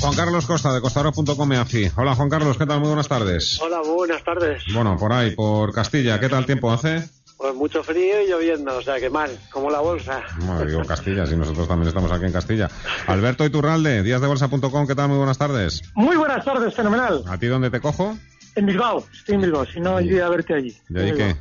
Juan Carlos Costa de costaro.com AFI. Hola Juan Carlos, ¿qué tal? Muy buenas tardes. Hola, buenas tardes. Bueno, por ahí, por Castilla, ¿qué tal tiempo hace? Pues mucho frío y lloviendo, o sea que mal, como la bolsa. Bueno, digo Castilla, si nosotros también estamos aquí en Castilla. Alberto Iturralde, díasdebolsa.com, ¿qué tal? Muy buenas tardes. Muy buenas tardes, fenomenal. ¿A ti dónde te cojo? En Bilbao, estoy en Bilbao, si no iría a verte allí. ¿De ahí qué?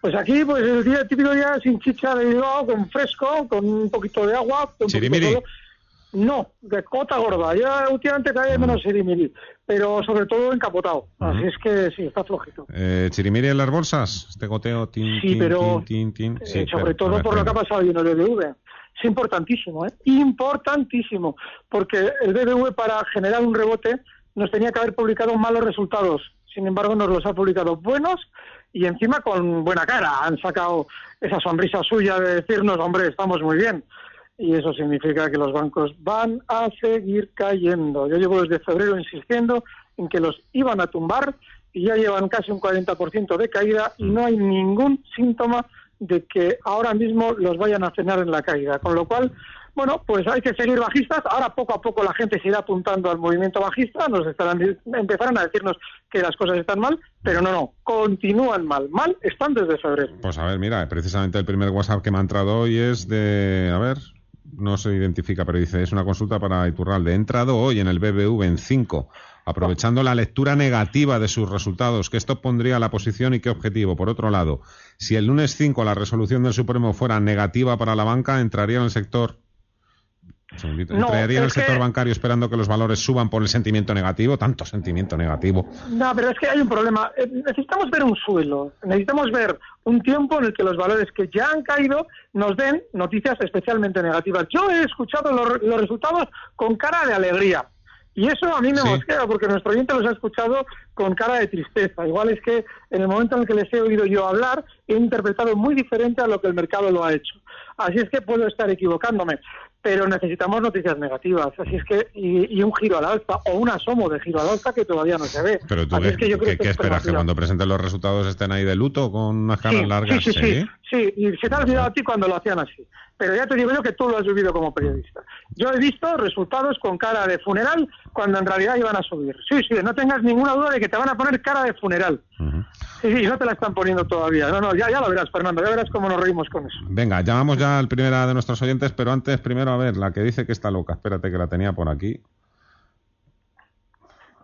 Pues aquí, pues el día típico día sin chicha de Bilbao, con fresco, con un poquito de agua. Un Chirimiri. poquito de- No, de cota gorda. Ya últimamente cae menos sirimiri, pero sobre todo encapotado. Así es que sí, está flojito. Eh, ¿Chirimiri en las bolsas? Este goteo, tin, Sí, tin, pero tin, tin, tin. Sí, Eh, sobre pero- todo ver, por lo que ha pasado en el BBV. Es importantísimo, ¿eh? Importantísimo, porque el BBV para generar un rebote nos tenía que haber publicado malos resultados. Sin embargo, nos los ha publicado buenos y encima con buena cara. Han sacado esa sonrisa suya de decirnos, hombre, estamos muy bien. Y eso significa que los bancos van a seguir cayendo. Yo llevo desde febrero insistiendo en que los iban a tumbar y ya llevan casi un 40% de caída y no hay ningún síntoma de que ahora mismo los vayan a cenar en la caída. Con lo cual, bueno, pues hay que seguir bajistas. Ahora poco a poco la gente se apuntando al movimiento bajista. Nos estarán, empezarán a decirnos que las cosas están mal, pero no, no, continúan mal. Mal están desde febrero. Pues a ver, mira, precisamente el primer WhatsApp que me ha entrado hoy es de... A ver, no se identifica, pero dice, es una consulta para Iturralde. He entrado hoy en el BBV en 5, aprovechando la lectura negativa de sus resultados. ¿Qué esto pondría la posición y qué objetivo? Por otro lado, si el lunes 5 la resolución del Supremo fuera negativa para la banca, entraría en el sector... No, ¿Entraría en el que- sector bancario esperando que los valores suban por el sentimiento negativo? Tanto sentimiento negativo. No, pero es que hay un problema. Eh, Necesitamos ver un suelo, necesitamos ver un tiempo en el que los valores que ya han caído nos den noticias especialmente negativas. Yo he escuchado los, los resultados con cara de alegría. Y eso a mí me Sí. mosquea, porque nuestro oyente los ha escuchado con cara de tristeza. Igual es que en el momento en el que les he oído yo hablar, he interpretado muy diferente a lo que el mercado lo ha hecho. Así es que puedo estar equivocándome, pero necesitamos noticias negativas. Así es que, y, y un giro al alza, o un asomo de giro al alza que todavía no se ve. Pero tú, Así es que yo creo qué- que qué esperas? ¿Que cuando presenten los resultados estén ahí de luto con unas caras Sí, largas? Sí, sí, sí, sí, y se te ha olvidado a ti cuando lo hacían así. Pero ya te digo yo que tú lo has vivido como periodista. Yo he visto resultados con cara de funeral cuando en realidad iban a subir. Sí, sí, no tengas ninguna duda de que te van a poner cara de funeral. Sí, y no te la están poniendo todavía. No, no, ya, ya lo verás, Fernando, ya verás cómo nos reímos con eso. Venga, llamamos ya al primera de nuestros oyentes, pero antes, primero, a ver, la que dice que está loca. Espérate que la tenía por aquí.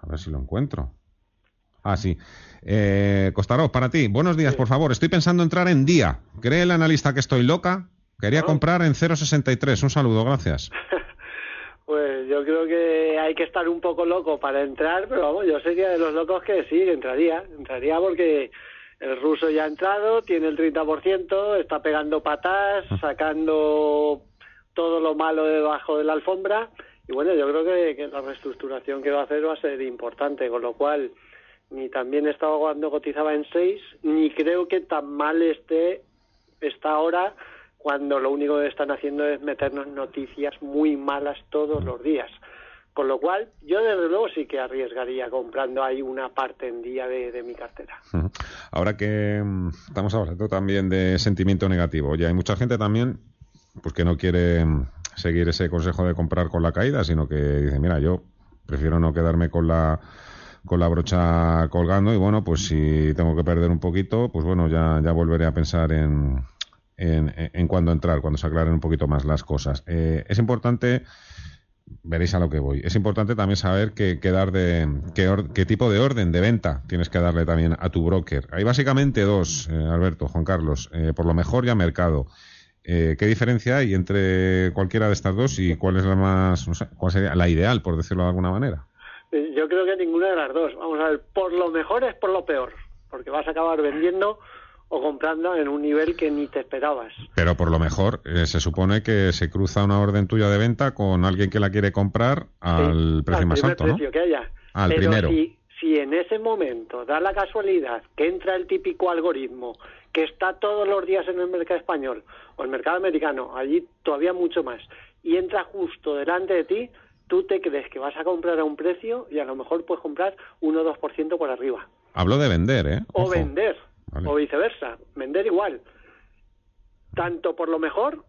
A ver si lo encuentro. Ah, sí. Eh, Costaró, para ti. Buenos días, por favor. Estoy pensando entrar en día. ¿Cree el analista que estoy loca? Quería comprar en 0,63. Un saludo, gracias. Pues yo creo que hay que estar un poco loco para entrar, pero vamos, yo sería de los locos que sí, entraría. Entraría porque el ruso ya ha entrado, tiene el 30%, está pegando patas, sacando todo lo malo debajo de la alfombra. Y bueno, yo creo que, que la reestructuración que va a hacer va a ser importante, con lo cual ni también estaba cuando cotizaba en 6, ni creo que tan mal esté está ahora cuando lo único que están haciendo es meternos noticias muy malas todos los días. Con lo cual, yo desde luego sí que arriesgaría comprando ahí una parte en día de, de mi cartera. Ahora que mm, estamos hablando también de sentimiento negativo, oye, hay mucha gente también pues que no quiere mm, seguir ese consejo de comprar con la caída, sino que dice, mira, yo prefiero no quedarme con la con la brocha colgando y bueno, pues si tengo que perder un poquito, pues bueno, ya, ya volveré a pensar en, en, en cuándo entrar, cuando se aclaren un poquito más las cosas. Eh, es importante veréis a lo que voy. Es importante también saber qué, dar de qué, tipo de orden de venta tienes que darle también a tu broker. Hay básicamente dos, eh, Alberto, Juan Carlos, eh, por lo mejor y a mercado. Eh, ¿Qué diferencia hay entre cualquiera de estas dos y cuál es la más, cuál sería la ideal, por decirlo de alguna manera? Yo creo que ninguna de las dos. Vamos a ver, por lo mejor es por lo peor, porque vas a acabar vendiendo o comprando en un nivel que ni te esperabas. Pero por lo mejor eh, se supone que se cruza una orden tuya de venta con alguien que la quiere comprar al precio más alto, precio que haya. Al primero. Si, si en ese momento da la casualidad que entra el típico algoritmo que está todos los días en el mercado español o el mercado americano, allí todavía mucho más, y entra justo delante de ti, tú te crees que vas a comprar a un precio y a lo mejor puedes comprar 1 o 2% por arriba. Hablo de vender, ¿eh? O vender o viceversa, vender igual, tanto por lo mejor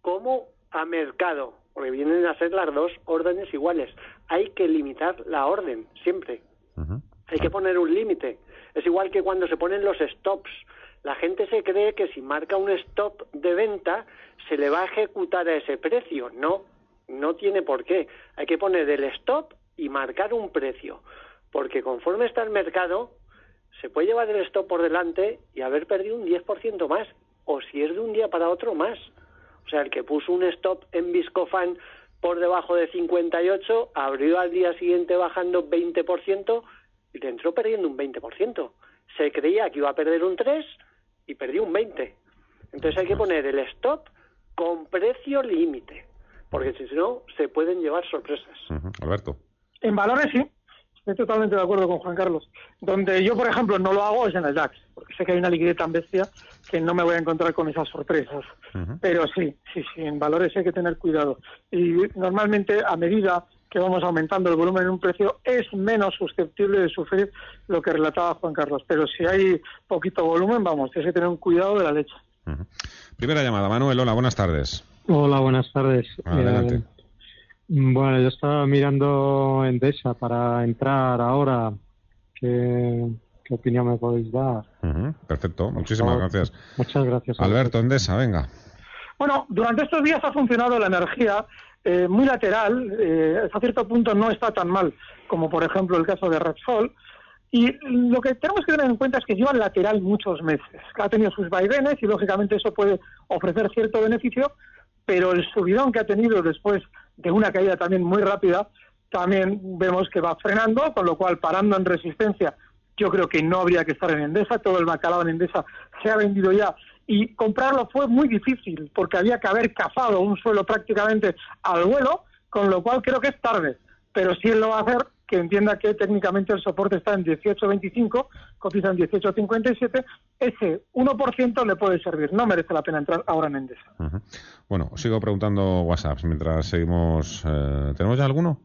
como a mercado, porque vienen a ser las dos órdenes iguales. Hay que limitar la orden, siempre. Hay que poner un límite. Es igual que cuando se ponen los stops. La gente se cree que si marca un stop de venta se le va a ejecutar a ese precio. No, no tiene por qué. Hay que poner el stop y marcar un precio. Porque conforme está el mercado, se puede llevar el stop por delante y haber perdido un 10% más, o si es de un día para otro más. O sea, el que puso un stop en Viscofan por debajo de 58, abrió al día siguiente bajando 20% y le entró perdiendo un 20%. Se creía que iba a perder un 3 y perdió un 20. Entonces hay que poner el stop con precio límite, porque si no, se pueden llevar sorpresas. Alberto. En valores sí, Estoy totalmente de acuerdo con Juan Carlos. Donde yo, por ejemplo, no lo hago es en el DAX, porque sé que hay una liquidez tan bestia que no me voy a encontrar con esas sorpresas. Pero sí, sí, sí, en valores hay que tener cuidado. Y normalmente, a medida que vamos aumentando el volumen en un precio, es menos susceptible de sufrir lo que relataba Juan Carlos. Pero si hay poquito volumen, vamos, tienes que tener un cuidado de la leche. Primera llamada, Manuel, hola, buenas tardes. Hola, buenas tardes. Adelante. Eh, bueno, yo estaba mirando Endesa para entrar ahora. ¿Qué, opinión me podéis dar? perfecto, muchísimas gracias. Muchas gracias. Alberto, Endesa, venga. Bueno, durante estos días ha funcionado la energía eh, muy lateral, eh, hasta cierto punto no está tan mal como por ejemplo el caso de Repsol. Y lo que tenemos que tener en cuenta es que lleva lateral muchos meses. Ha tenido sus vaivenes y lógicamente eso puede ofrecer cierto beneficio, pero el subidón que ha tenido después de una caída también muy rápida, también vemos que va frenando, con lo cual parando en resistencia, yo creo que no habría que estar en Endesa, todo el bacalao en Endesa se ha vendido ya. Y comprarlo fue muy difícil porque había que haber cazado un suelo prácticamente al vuelo, con lo cual creo que es tarde, pero si él lo va a hacer, que entienda que técnicamente el soporte está en 18.25, cotiza en 18.57, ese 1% le puede servir. No merece la pena entrar ahora en Endesa. Bueno, sigo preguntando WhatsApps mientras seguimos. Eh, ¿Tenemos ya alguno?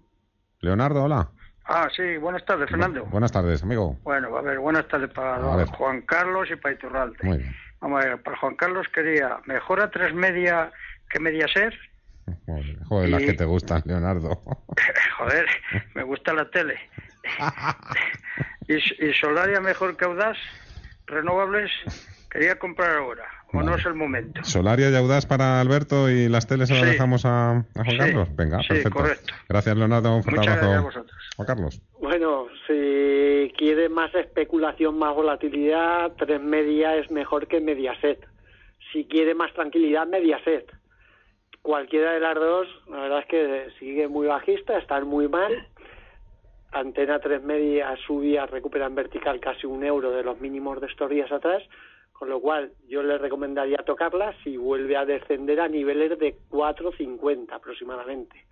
Leonardo, hola. Ah, sí, buenas tardes, Fernando. buenas tardes, amigo. Bueno, a ver, buenas tardes para Juan Carlos y para Iturralde. Muy bien. Vamos a ver, para Juan Carlos quería, ¿mejora tres media que media ser? Joder, las que te gustan, Leonardo. Joder, me gusta la tele. ¿Y, Solaria mejor que Audaz? ¿Renovables? Quería comprar ahora, o no es el momento. Solaria y Audaz para Alberto y las teles se las dejamos a, Juan Carlos. Venga, perfecto. correcto. Gracias, Leonardo. Un fuerte abrazo. Juan Carlos. Bueno, si quiere más especulación, más volatilidad, tres media es mejor que Mediaset. Si quiere más tranquilidad, Mediaset cualquiera de las dos, la verdad es que sigue muy bajista, están muy mal. Antena 3 media subía, recupera en vertical casi un euro de los mínimos de estos días atrás, con lo cual yo le recomendaría tocarla si vuelve a descender a niveles de 4.50 aproximadamente.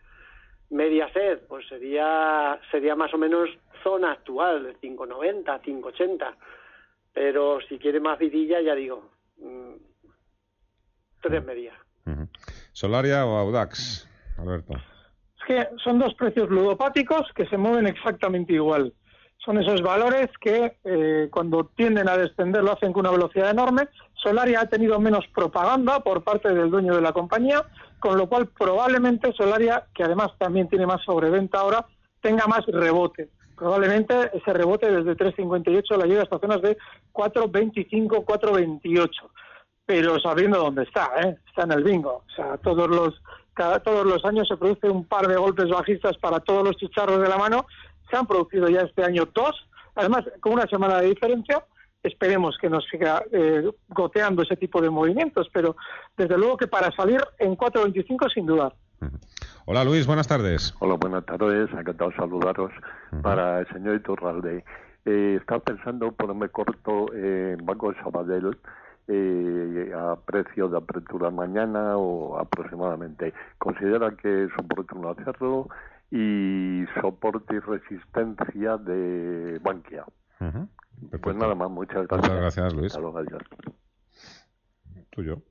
Mediaset, pues sería, sería más o menos zona actual, de 5.90, 5.80, pero si quiere más vidilla, ya digo, mm, tres medias. ¿Solaria o Audax, Alberto? Es que son dos precios ludopáticos que se mueven exactamente igual. Son esos valores que eh, cuando tienden a descender lo hacen con una velocidad enorme. Solaria ha tenido menos propaganda por parte del dueño de la compañía, con lo cual probablemente Solaria, que además también tiene más sobreventa ahora, tenga más rebote. Probablemente ese rebote desde 3.58 la lleve hasta zonas de 4.25, 4.28 pero sabiendo dónde está, ¿eh? está en el bingo. O sea, todos los, cada, todos los años se produce un par de golpes bajistas para todos los chicharros de la mano. Se han producido ya este año dos, además con una semana de diferencia. Esperemos que nos siga eh, goteando ese tipo de movimientos, pero desde luego que para salir en 4.25 sin dudar. Hola Luis, buenas tardes. Hola, buenas tardes, encantado de saludaros. Para el señor Iturralde, eh, estaba pensando ponerme corto en Banco de Sabadell eh, a precio de apertura mañana o aproximadamente. Considera que es oportuno hacerlo y soporte y resistencia de Bankia. Pues nada más, muchas gracias. Muchas gracias, Luis. Hasta luego, adiós. Tuyo.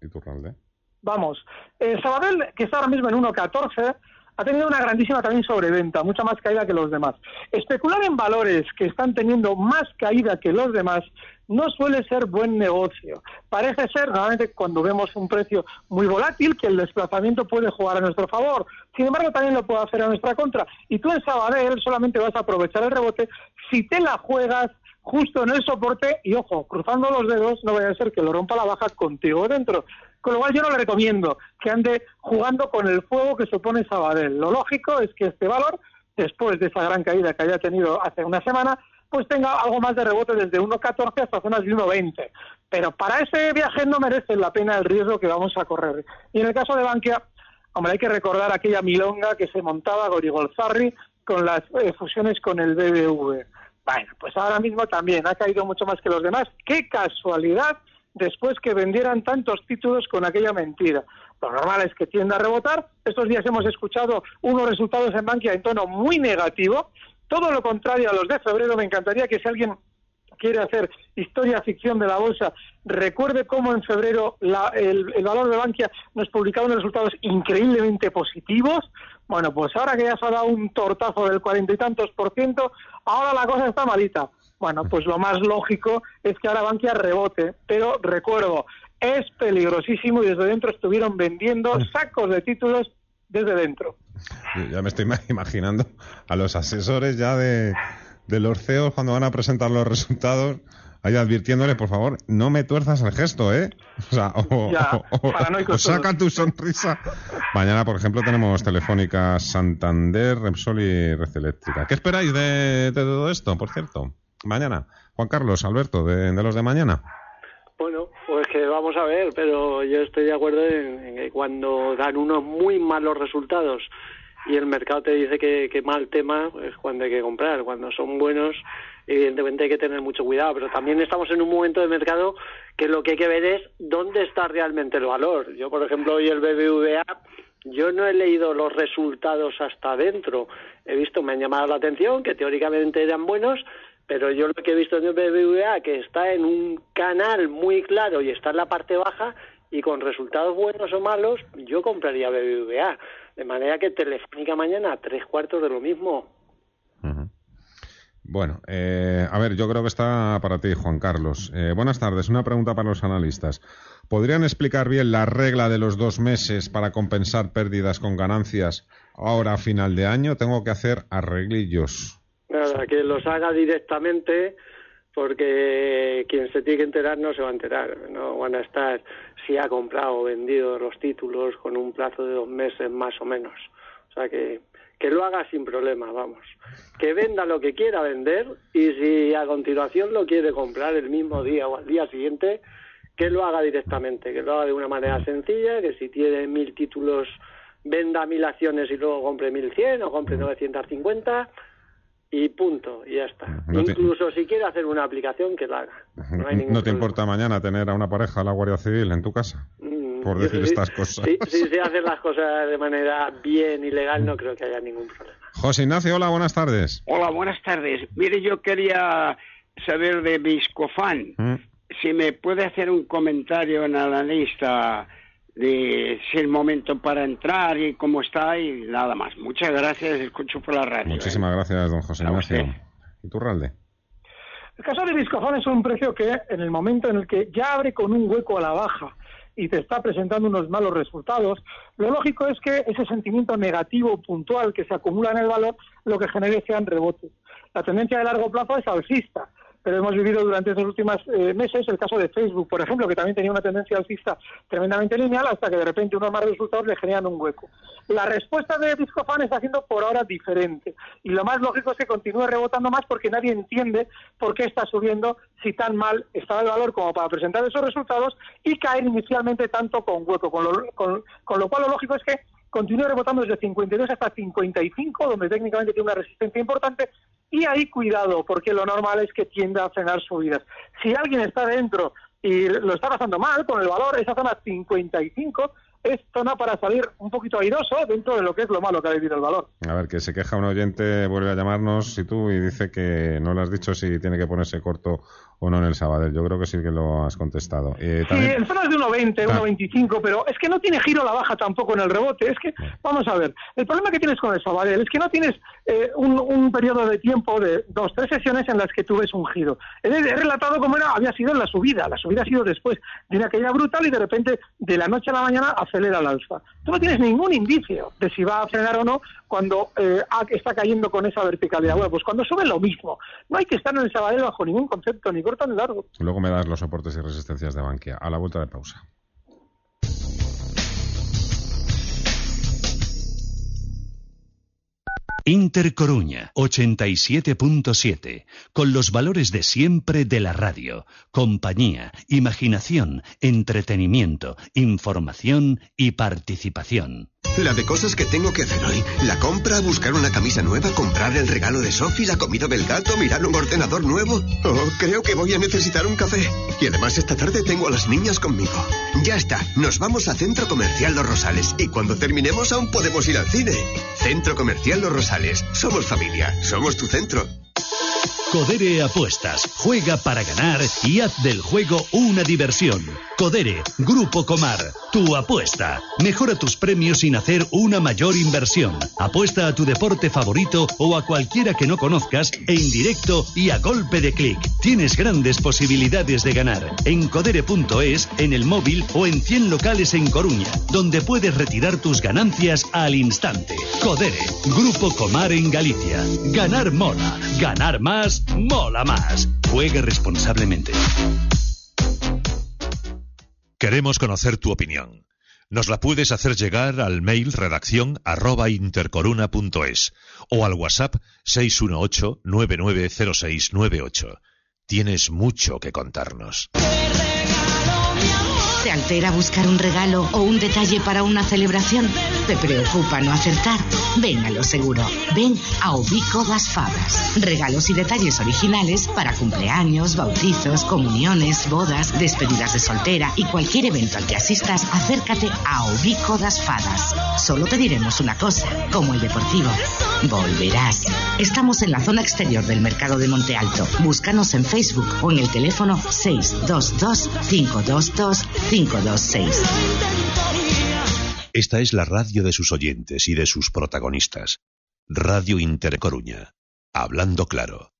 ¿Y tu Ralde? Vamos, eh, Sabadell, que está ahora mismo en 1.14, ha tenido una grandísima también sobreventa, mucha más caída que los demás. Especular en valores que están teniendo más caída que los demás no suele ser buen negocio. Parece ser, normalmente, cuando vemos un precio muy volátil, que el desplazamiento puede jugar a nuestro favor. Sin embargo, también lo puede hacer a nuestra contra. Y tú en Sabadell solamente vas a aprovechar el rebote si te la juegas justo en el soporte y, ojo, cruzando los dedos, no vaya a ser que lo rompa la baja contigo dentro. Con lo cual yo no le recomiendo que ande jugando con el fuego que supone Sabadell. Lo lógico es que este valor, después de esa gran caída que haya tenido hace una semana, pues tenga algo más de rebote desde 1.14 hasta zonas de 1.20. Pero para ese viaje no merece la pena el riesgo que vamos a correr. Y en el caso de Bankia, hombre, hay que recordar aquella milonga que se montaba Gorigolzarri con las eh, fusiones con el BBV. Bueno, pues ahora mismo también ha caído mucho más que los demás. ¡Qué casualidad! después que vendieran tantos títulos con aquella mentira. Lo normal es que tienda a rebotar. Estos días hemos escuchado unos resultados en Bankia en tono muy negativo. Todo lo contrario a los de febrero. Me encantaría que si alguien quiere hacer historia ficción de la bolsa, recuerde cómo en febrero el, el, valor de Bankia nos publicaba unos resultados increíblemente positivos. Bueno, pues ahora que ya se ha dado un tortazo del cuarenta y tantos por ciento, ahora la cosa está malita. Bueno, pues lo más lógico es que ahora Bankia rebote, pero recuerdo, es peligrosísimo y desde dentro estuvieron vendiendo sacos de títulos desde dentro. Ya me estoy imaginando a los asesores ya de, de los CEOs cuando van a presentar los resultados ahí advirtiéndole, por favor, no me tuerzas el gesto, ¿eh? O sea, o, saca tu sonrisa. Mañana, por ejemplo, tenemos Telefónica Santander, Repsol y Red Eléctrica. ¿Qué esperáis de todo esto, por cierto? mañana. Juan Carlos, Alberto, de, los de mañana. Bueno, pues que vamos a ver, pero yo estoy de acuerdo en, que cuando dan unos muy malos resultados y el mercado te dice que, que mal tema, es cuando hay que comprar. Cuando son buenos, evidentemente hay que tener mucho cuidado, pero también estamos en un momento de mercado que lo que hay que ver es dónde está realmente el valor. Yo, por ejemplo, hoy el BBVA, yo no he leído los resultados hasta adentro. He visto, me han llamado la atención, que teóricamente eran buenos, pero yo lo que he visto en el BBVA, que está en un canal muy claro y está en la parte baja, y con resultados buenos o malos, yo compraría BBVA. De manera que Telefónica mañana, tres cuartos de lo mismo. Bueno, eh, a ver, yo creo que está para ti, Juan Carlos. Eh, buenas tardes. Una pregunta para los analistas. ¿Podrían explicar bien la regla de los dos meses para compensar pérdidas con ganancias ahora a final de año? Tengo que hacer arreglillos. Nada, que los haga directamente porque quien se tiene que enterar no se va a enterar. No van a estar si ha comprado o vendido los títulos con un plazo de dos meses más o menos. O sea que que lo haga sin problema, vamos. Que venda lo que quiera vender y si a continuación lo quiere comprar el mismo día o al día siguiente, que lo haga directamente, que lo haga de una manera sencilla, que si tiene mil títulos venda mil acciones y luego compre mil cien o compre 950 y punto, y ya está. Incluso si quiere hacer una aplicación, que la haga. No, te importa mañana tener a una pareja a la Guardia Civil en tu casa? Mm, por decir estas cosas. Si, se hacen las cosas de manera bien y legal, no creo que haya ningún problema. José Ignacio, hola, buenas tardes. Hola, buenas tardes. Mire, yo quería saber de Biscofan. ¿Mm? Si me puede hacer un comentario en la lista de si el momento para entrar y cómo está y nada más. Muchas gracias, escucho por la radio. Muchísimas ¿eh? gracias, don José Ignacio. Iturralde. El caso de Viscofan es un precio que en el momento en el que ya abre con un hueco a la baja y te está presentando unos malos resultados, lo lógico es que ese sentimiento negativo puntual que se acumula en el valor lo que genere sean rebotes. La tendencia de largo plazo es alcista pero hemos vivido durante estos últimos eh, meses el caso de Facebook, por ejemplo, que también tenía una tendencia alcista tremendamente lineal hasta que de repente unos más resultados le generan un hueco. La respuesta de Discofan está siendo por ahora diferente y lo más lógico es que continúe rebotando más porque nadie entiende por qué está subiendo si tan mal está el valor como para presentar esos resultados y caer inicialmente tanto con hueco, con lo cual lo lógico es que continúe rebotando desde 52 hasta 55, donde técnicamente tiene una resistencia importante, y ahí cuidado, porque lo normal es que tienda a frenar subidas. Si alguien está dentro y lo está pasando mal con el valor, esa zona 55 es zona para salir un poquito airoso dentro de lo que es lo malo que ha vivido el valor. A ver, que se queja un oyente, vuelve a llamarnos, y tú, y dice que no le has dicho si tiene que ponerse corto o no en el Sabadell. Yo creo que sí que lo has contestado. Eh, sí, en zonas de 1,20, 1,25, pero es que no tiene giro a la baja tampoco en el rebote. Es que, vamos a ver, el problema que tienes con el Sabadell es que no tienes eh, un, un, periodo de tiempo de dos, tres sesiones en las que tú ves un giro. He, he relatado cómo era, había sido en la subida. La subida ha sido después de una caída brutal y de repente, de la noche a la mañana, acelera el alza. Tú no tienes ningún indicio de si va a frenar o no cuando eh, está cayendo con esa verticalidad. Bueno, pues cuando sube lo mismo. No hay que estar en el Sabadell bajo ningún concepto, ni Luego me das los soportes y resistencias de Bankia. A la vuelta de pausa. Inter Coruña 87.7, con los valores de siempre de la radio, compañía, imaginación, entretenimiento, información y participación. La de cosas que tengo que hacer hoy. La compra, buscar una camisa nueva, comprar el regalo de Sophie, la comida del gato, mirar un ordenador nuevo. Oh, creo que voy a necesitar un café. Y además esta tarde tengo a las niñas conmigo. Ya está, nos vamos a Centro Comercial Los Rosales y cuando terminemos aún podemos ir al cine. Centro Comercial Los Rosales. Somos familia, somos tu centro. Codere Apuestas. Juega para ganar y haz del juego una diversión. Codere, Grupo Comar. Tu apuesta. Mejora tus premios sin hacer una mayor inversión. Apuesta a tu deporte favorito o a cualquiera que no conozcas en directo y a golpe de clic. Tienes grandes posibilidades de ganar. En codere.es, en el móvil o en 100 locales en Coruña, donde puedes retirar tus ganancias al instante. Codere, Grupo Comar en Galicia. Ganar mola. Ganar más mola más. Juegue responsablemente. Queremos conocer tu opinión. Nos la puedes hacer llegar al mail redacción arroba intercoruna.es o al WhatsApp 618-990698. Tienes mucho que contarnos. ¿Te altera buscar un regalo o un detalle para una celebración? ¿Te preocupa no acertar? Ven a lo seguro. Ven a Ubico das Fadas. Regalos y detalles originales para cumpleaños, bautizos, comuniones, bodas, despedidas de soltera y cualquier evento al que asistas, acércate a Ubico das Fadas. Solo te diremos una cosa, como el deportivo. Volverás. Estamos en la zona exterior del mercado de Monte Alto. Búscanos en Facebook o en el teléfono 622 522 526. Esta es la radio de sus oyentes y de sus protagonistas. Radio Intercoruña. Hablando claro.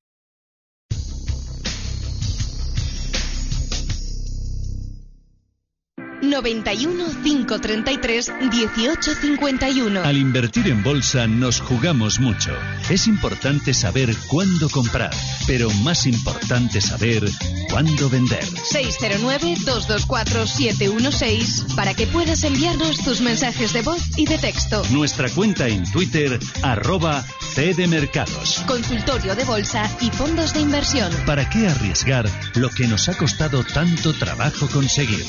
91 533 1851. Al invertir en bolsa nos jugamos mucho. Es importante saber cuándo comprar, pero más importante saber cuándo vender. 609-224-716 para que puedas enviarnos tus mensajes de voz y de texto. Nuestra cuenta en Twitter, arroba Mercados. Consultorio de bolsa y fondos de inversión. ¿Para qué arriesgar lo que nos ha costado tanto trabajo conseguir?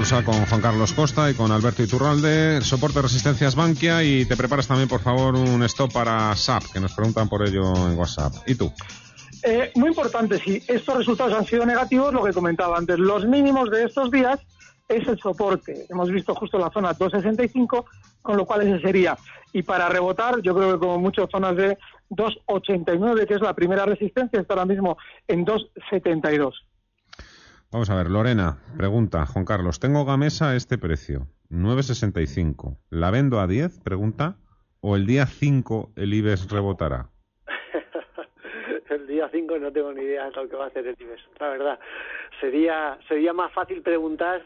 Con Juan Carlos Costa y con Alberto Iturralde, soporte resistencias Bankia y te preparas también por favor un stop para SAP, que nos preguntan por ello en WhatsApp. ¿Y tú? Eh, muy importante, si estos resultados han sido negativos, lo que comentaba antes, los mínimos de estos días es el soporte. Hemos visto justo la zona 265, con lo cual ese sería. Y para rebotar, yo creo que como muchas zonas de 289, que es la primera resistencia, está ahora mismo en 272. Vamos a ver, Lorena, pregunta, Juan Carlos, tengo Gamesa a este precio, 9.65. ¿La vendo a 10? Pregunta. o el día 5 el IBEX rebotará? Día 5 no tengo ni idea de lo que va a hacer el IBEX, la verdad. Sería, sería más fácil preguntar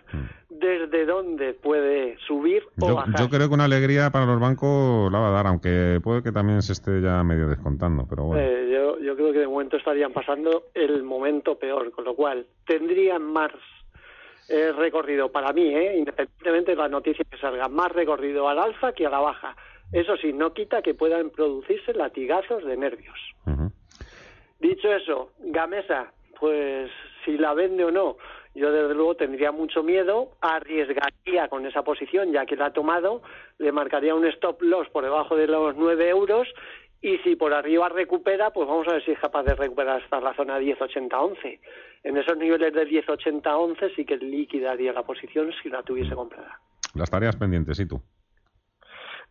desde dónde puede subir o Yo, bajar. yo creo que una alegría para los bancos la va a dar, aunque puede que también se esté ya medio descontando, pero bueno. Eh, yo, yo creo que de momento estarían pasando el momento peor, con lo cual tendrían más eh, recorrido para mí, ¿eh? independientemente de la noticia que salga, más recorrido al alza que a la baja. Eso sí, no quita que puedan producirse latigazos de nervios. Dicho eso, Gamesa, pues si la vende o no, yo desde luego tendría mucho miedo, arriesgaría con esa posición ya que la ha tomado, le marcaría un stop loss por debajo de los 9 euros y si por arriba recupera, pues vamos a ver si es capaz de recuperar hasta la zona 10.80-11. En esos niveles de 10.80-11 sí que liquidaría la posición si la tuviese comprada. Las tareas pendientes, ¿y tú?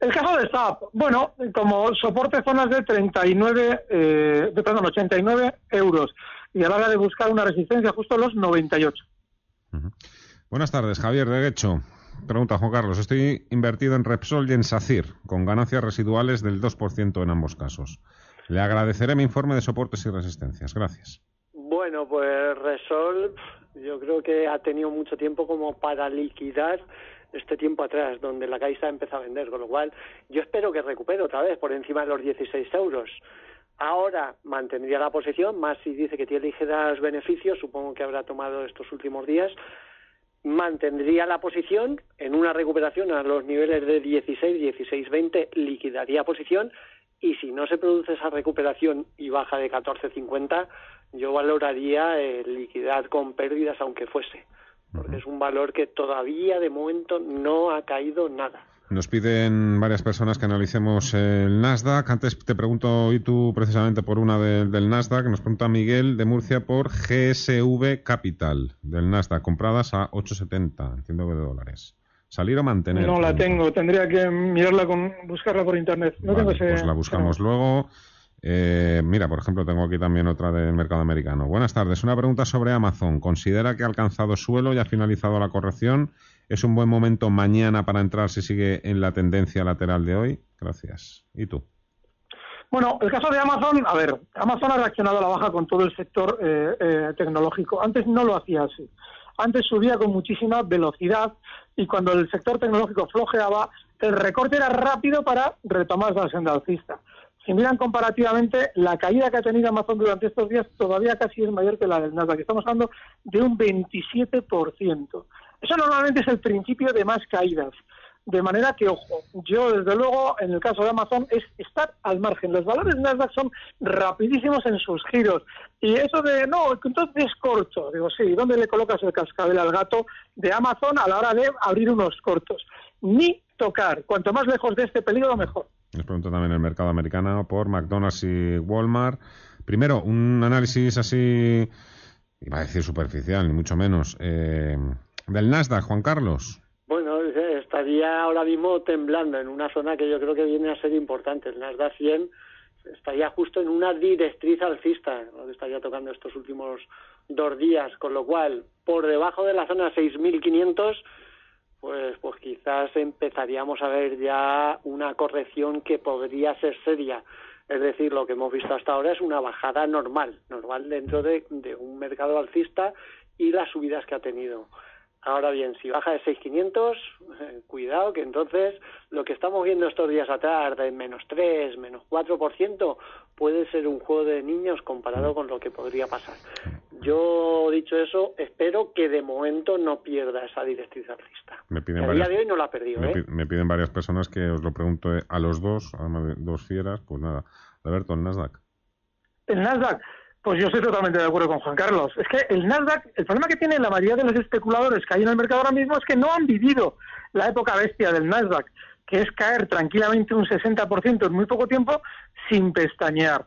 El caso de SAP, bueno, como soporte zonas de 39, eh, de, perdón, 89 euros y a la hora de buscar una resistencia justo los 98. Buenas tardes, Javier de Guecho. Pregunta Juan Carlos. Estoy invertido en Repsol y en SACIR, con ganancias residuales del 2% en ambos casos. Le agradeceré mi informe de soportes y resistencias. Gracias. Bueno, pues Resol yo creo que ha tenido mucho tiempo como para liquidar este tiempo atrás, donde la Caixa empezó a vender, con lo cual yo espero que recupere otra vez por encima de los 16 euros. Ahora mantendría la posición, más si dice que tiene ligeros beneficios, supongo que habrá tomado estos últimos días, mantendría la posición en una recuperación a los niveles de 16, 16, 20, liquidaría posición y si no se produce esa recuperación y baja de 14.50, yo valoraría eh, liquidar con pérdidas aunque fuese, porque es un valor que todavía de momento no ha caído nada. Nos piden varias personas que analicemos el Nasdaq. Antes te pregunto y tú precisamente por una de- del Nasdaq. Nos pregunta Miguel de Murcia por GSV Capital del Nasdaq, compradas a 8,70, entiendo que de dólares. ¿Salir o mantener? No la tengo, tendría que mirarla con buscarla por internet. No tengo Vale, ese. pues la buscamos luego. Eh, mira, por ejemplo, tengo aquí también otra del mercado americano. Buenas tardes. Una pregunta sobre Amazon. ¿Considera que ha alcanzado suelo y ha finalizado la corrección? ¿Es un buen momento mañana para entrar si sigue en la tendencia lateral de hoy? Gracias. ¿Y tú? Bueno, el caso de Amazon, a ver, Amazon ha reaccionado a la baja con todo el sector eh, eh, tecnológico. Antes no lo hacía así. Antes subía con muchísima velocidad y cuando el sector tecnológico flojeaba, el recorte era rápido para retomar la senda alcista. Si miran comparativamente, la caída que ha tenido Amazon durante estos días todavía casi es mayor que la del Nasdaq. Estamos hablando de un 27%. Eso normalmente es el principio de más caídas. De manera que, ojo, yo desde luego en el caso de Amazon es estar al margen. Los valores Nasdaq son rapidísimos en sus giros. Y eso de, no, entonces corto. Digo, sí, ¿dónde le colocas el cascabel al gato de Amazon a la hora de abrir unos cortos? Ni tocar. Cuanto más lejos de este peligro, mejor. Nos pregunta también el mercado americano por McDonald's y Walmart. Primero, un análisis así, iba a decir superficial, ni mucho menos, eh, del Nasdaq, Juan Carlos. Bueno, eh, estaría ahora mismo temblando en una zona que yo creo que viene a ser importante. El Nasdaq 100 estaría justo en una directriz alcista, lo que estaría tocando estos últimos dos días, con lo cual, por debajo de la zona 6.500, pues, pues quizás empezaríamos a ver ya una corrección que podría ser seria. Es decir, lo que hemos visto hasta ahora es una bajada normal, normal dentro de, de un mercado alcista y las subidas que ha tenido. Ahora bien, si baja de 6.500, eh, cuidado que entonces lo que estamos viendo estos días atrás de menos 3, menos 4%, puede ser un juego de niños comparado con lo que podría pasar. Yo, dicho eso, espero que de momento no pierda esa directriz alcista. Me piden, a varias, día de hoy no la ha perdido, me, ¿eh? me piden varias personas que os lo pregunto eh, a los dos, además de dos fieras, pues nada. Alberto, el Nasdaq. El Nasdaq, pues yo estoy totalmente de acuerdo con Juan Carlos. Es que el Nasdaq, el problema que tiene la mayoría de los especuladores que hay en el mercado ahora mismo es que no han vivido la época bestia del Nasdaq, que es caer tranquilamente un 60% en muy poco tiempo sin pestañear.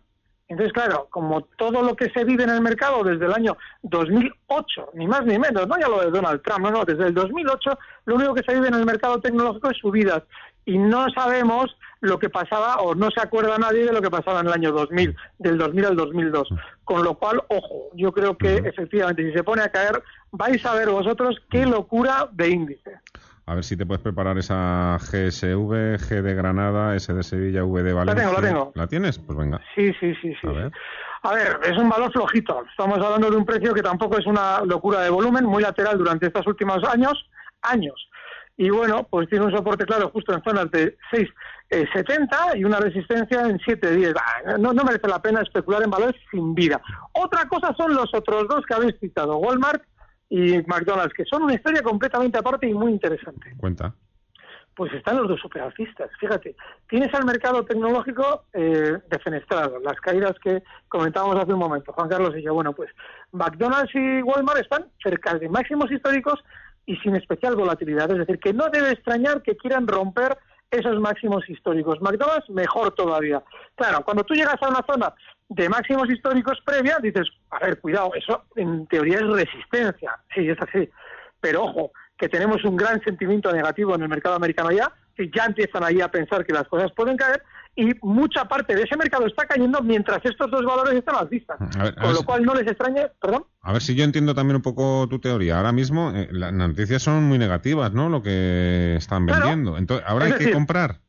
Entonces, claro, como todo lo que se vive en el mercado desde el año 2008, ni más ni menos, no ya lo de Donald Trump, no, no, desde el 2008 lo único que se vive en el mercado tecnológico es subidas y no sabemos lo que pasaba o no se acuerda nadie de lo que pasaba en el año 2000, del 2000 al 2002. Con lo cual, ojo, yo creo que efectivamente si se pone a caer vais a ver vosotros qué locura de índice. A ver si te puedes preparar esa GSV, G de Granada, S de Sevilla, V de Valencia. tengo, la tengo. ¿La tienes? Pues venga. Sí, sí, sí, sí. A ver. A ver, es un valor flojito. Estamos hablando de un precio que tampoco es una locura de volumen, muy lateral durante estos últimos años, años. Y bueno, pues tiene un soporte claro justo en zonas de 6,70 y una resistencia en 7,10. Ah, No, no merece la pena especular en valores sin vida. Otra cosa son los otros dos que habéis citado, Walmart y McDonald's, que son una historia completamente aparte y muy interesante. Cuenta. Pues están los dos superalcistas. Fíjate, tienes al mercado tecnológico eh, defenestrado, las caídas que comentábamos hace un momento, Juan Carlos y yo. Bueno, pues McDonald's y Walmart están cerca de máximos históricos y sin especial volatilidad. Es decir, que no debe extrañar que quieran romper esos máximos históricos. McDonald's mejor todavía. Claro, cuando tú llegas a una zona de máximos históricos previa, dices, a ver, cuidado, eso en teoría es resistencia. Sí, es así. Pero ojo, que tenemos un gran sentimiento negativo en el mercado americano ya, ya empiezan ahí a pensar que las cosas pueden caer y mucha parte de ese mercado está cayendo mientras estos dos valores están alcistas. Con lo si- cual no les extrañe, perdón. A ver si yo entiendo también un poco tu teoría. Ahora mismo eh, las noticias son muy negativas, ¿no? Lo que están Claro. vendiendo. Entonces, ahora hay que comprar.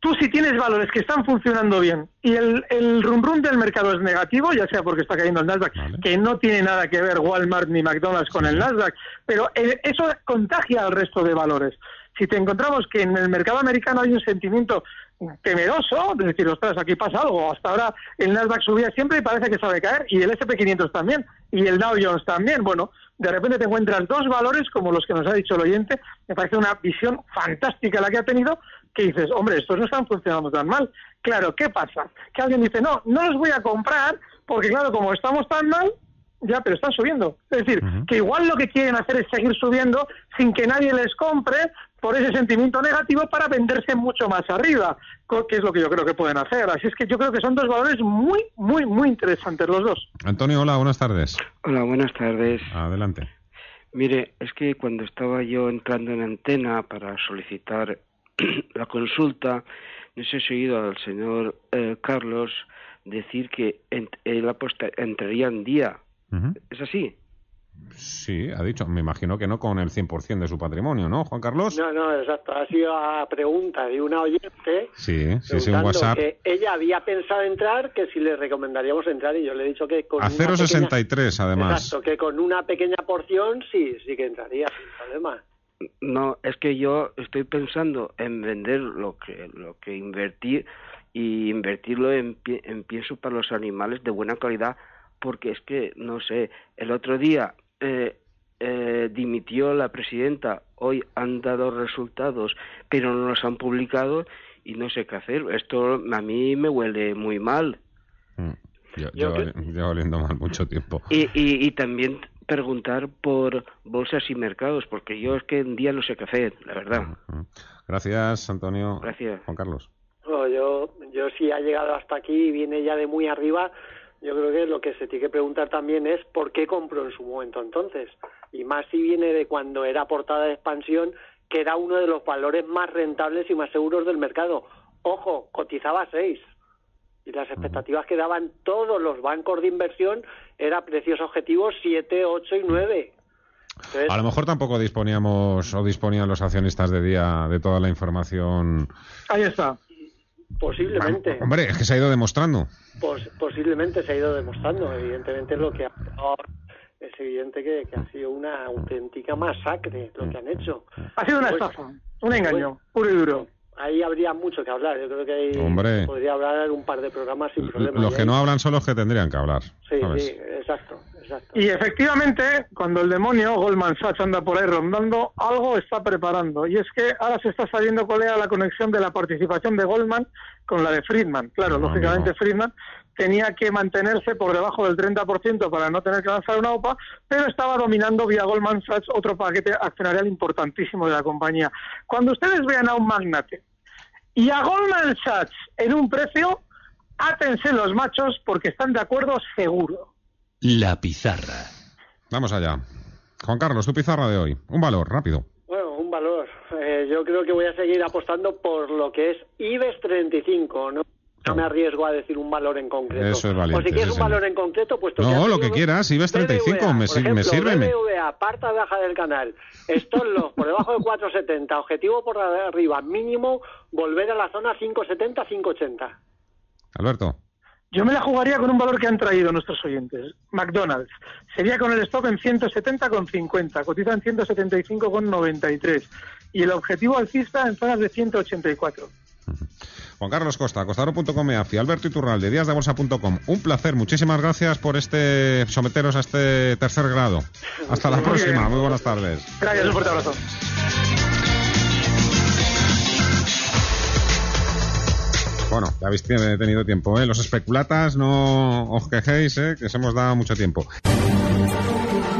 tú si tienes valores que están funcionando bien y el, el rum rum del mercado es negativo, ya sea porque está cayendo el Nasdaq, que no tiene nada que ver Walmart ni McDonald's con el Nasdaq, pero eh, eso contagia al resto de valores. Si te encontramos que en el mercado americano hay un sentimiento temeroso, de decir, ostras, aquí pasa algo, hasta ahora el Nasdaq subía siempre y parece que sabe caer, y el SP500 también, y el Dow Jones también, bueno, de repente te encuentras dos valores como los que nos ha dicho el oyente, me parece una visión fantástica la que ha tenido, que dices, hombre, estos no están funcionando tan mal. Claro, ¿qué pasa? Que alguien dice, no, no los voy a comprar, porque claro, como estamos tan mal, ya, pero están subiendo. Es decir, que igual lo que quieren hacer es seguir subiendo sin que nadie les compre por ese sentimiento negativo para venderse mucho más arriba, que es lo que yo creo que pueden hacer. Así es que yo creo que son dos valores muy, muy, muy interesantes los dos. Antonio, hola, buenas tardes. Hola, buenas tardes. Adelante. Mire, es que cuando estaba yo entrando en antena para solicitar la consulta, no sé si he oído al señor eh, Carlos decir que ent- él aposta- entraría en día. ¿Es así? Sí, ha dicho. Me imagino que no con el 100% de su patrimonio, ¿no, Juan Carlos? No, no, exacto. Ha sido a pregunta de una oyente Sí, sí, sí, un WhatsApp. que ella había pensado entrar, que si le recomendaríamos entrar y yo le he dicho que con A una pequeña- 0,63 además. Exacto, que con una pequeña porción sí, sí que entraría sin problema. No, es que yo estoy pensando en vender lo que lo que invertí y invertirlo en, en pienso para los animales de buena calidad porque es que no sé el otro día eh, eh, dimitió la presidenta hoy han dado resultados pero no los han publicado y no sé qué hacer esto a mí me huele muy mal Yo, Yo llevo- llevo oliendo mal mucho tiempo. y, y, y también preguntar por bolsas y mercados porque yo es que en día no sé qué hacer la verdad Gracias, Antonio. Gracias. Juan Carlos. No, yo, yo si ha llegado hasta aquí y viene ya de muy arriba, yo creo que lo que se tiene que preguntar también es por qué compró en su momento entonces. Y más si viene de cuando era portada de expansión, que era uno de los valores más rentables y más seguros del mercado. Ojo, cotizaba 6. Y las expectativas que daban todos los bancos de inversión era precios objetivos 7, 8 y 9. Entonces, A lo mejor tampoco disponíamos o disponían los accionistas de día de toda la información. Ahí está. Posiblemente. Hombre, es que se ha ido demostrando. Pos- posiblemente se ha ido demostrando. Evidentemente lo que ha pasado es evidente que, que ha sido una auténtica masacre lo que han hecho. Ha sido una Pues- estafa, un engaño, puro y duro. Ahí habría mucho que hablar. Yo creo que ahí Hombre. podría hablar un par de programas sin problema. Los Y que ahí- no hablan son los que tendrían que hablar. Sí, ¿sabes? sí, exacto, exacto. Y efectivamente, cuando el demonio Goldman Sachs anda por ahí rondando, algo está preparando. Y es que ahora se está sabiendo cuál era la conexión de la participación de Goldman con la de Friedman. Claro, No, lógicamente amigo. Friedman tenía que mantenerse por debajo del 30% para no tener que lanzar una OPA, pero estaba dominando vía Goldman Sachs otro paquete accionarial importantísimo de la compañía. Cuando ustedes vean a un magnate y a Goldman Sachs en un precio, átense los machos porque están de acuerdo seguro. La pizarra. Vamos allá. Juan Carlos, tu pizarra de hoy. Un valor, rápido. Bueno, un valor. Eh, yo creo que voy a seguir apostando por lo que es IBEX 35. No, no me arriesgo a decir un valor en concreto. Eso es o valiente, si quieres sí, un valor en concreto, pues No, lo que quieras, IBEX 35, me, por si- me ejemplo, sírveme. BBVA, ya, parta baja del canal. Stop loss por debajo de 470, objetivo por arriba, mínimo volver a la zona 570, 580. Alberto. Yo me la jugaría con un valor que han traído nuestros oyentes. McDonald's. Sería con el stock en 170,50, cotiza en 175,93 y el objetivo alcista en zonas de 184. Juan Carlos Costa, costador.com, AFI, Alberto Iturralde, díasdebolsa.com. Un placer, muchísimas gracias por este someteros a este tercer grado. Hasta la próxima, muy buenas tardes. Gracias, un fuerte abrazo. Bueno, ya habéis tenido tiempo, ¿eh? Los especulatas no os quejéis, ¿eh? Que se hemos dado mucho tiempo.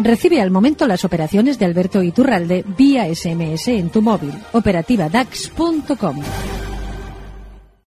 Recibe al momento las operaciones de Alberto Iturralde vía SMS en tu móvil. Operativa DAX.com.